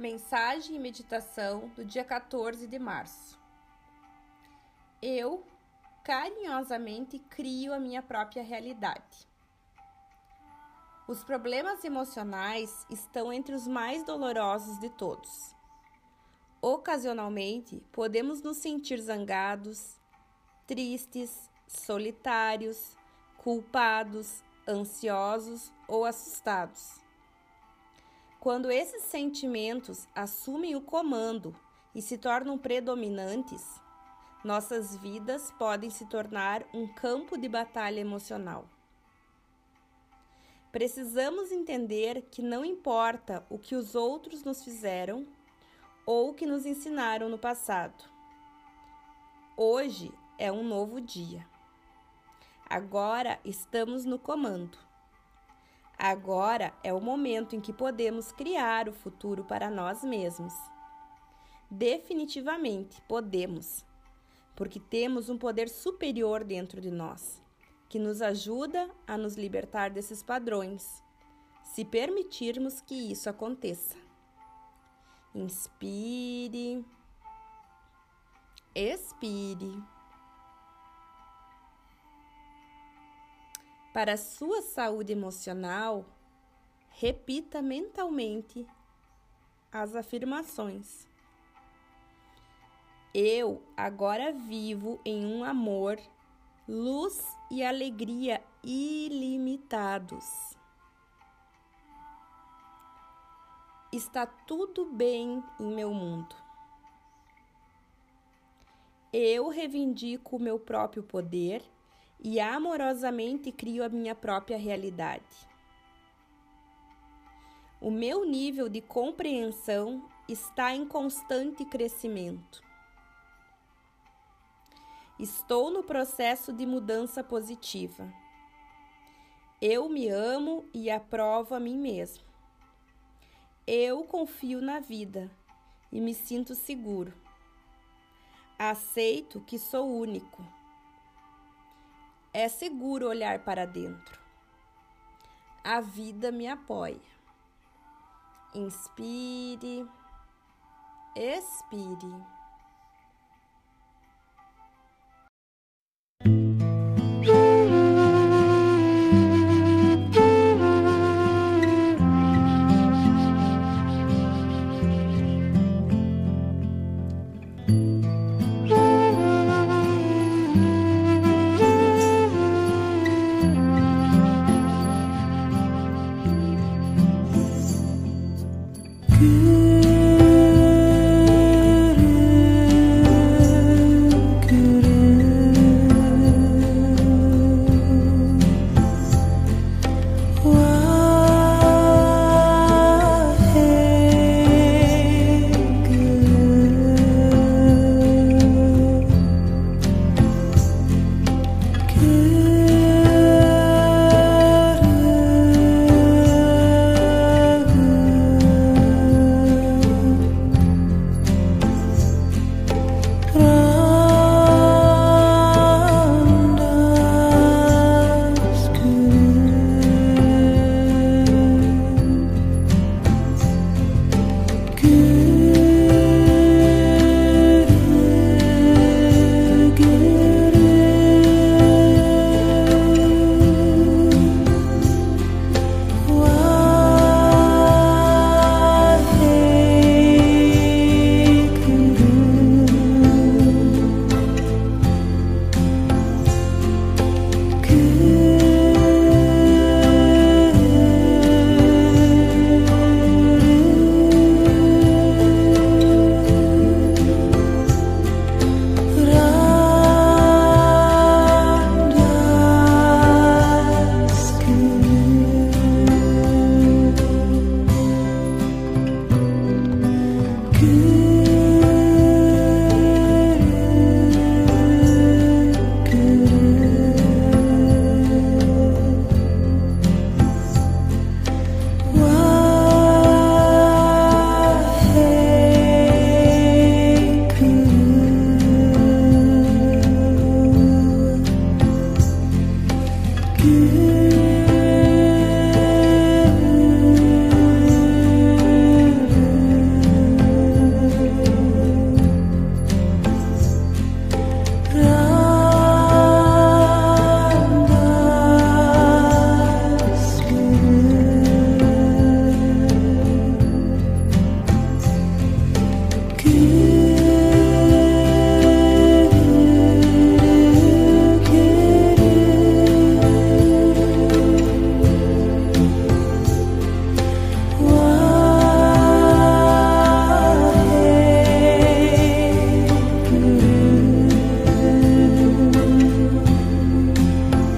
Mensagem e meditação do dia 14 de março. Eu carinhosamente crio a minha própria realidade. Os problemas emocionais estão entre os mais dolorosos de todos. Ocasionalmente, podemos nos sentir zangados, tristes, solitários, culpados, ansiosos ou assustados. Quando esses sentimentos assumem o comando e se tornam predominantes, nossas vidas podem se tornar um campo de batalha emocional. Precisamos entender que não importa o que os outros nos fizeram ou o que nos ensinaram no passado. Hoje é um novo dia. Agora estamos no comando. Agora é o momento em que podemos criar o futuro para nós mesmos. Definitivamente podemos, porque temos um poder superior dentro de nós, que nos ajuda a nos libertar desses padrões, se permitirmos que isso aconteça. Inspire, expire. Para sua saúde emocional, repita mentalmente as afirmações. Eu agora vivo em um amor, luz e alegria ilimitados. Está tudo bem em meu mundo. Eu reivindico o meu próprio poder e amorosamente crio a minha própria realidade. O meu nível de compreensão está em constante crescimento. Estou no processo de mudança positiva. Eu me amo e aprovo a mim mesmo. Eu confio na vida e me sinto seguro. Aceito que sou único é seguro olhar para dentro. A vida me apoia. Inspire, expire. you.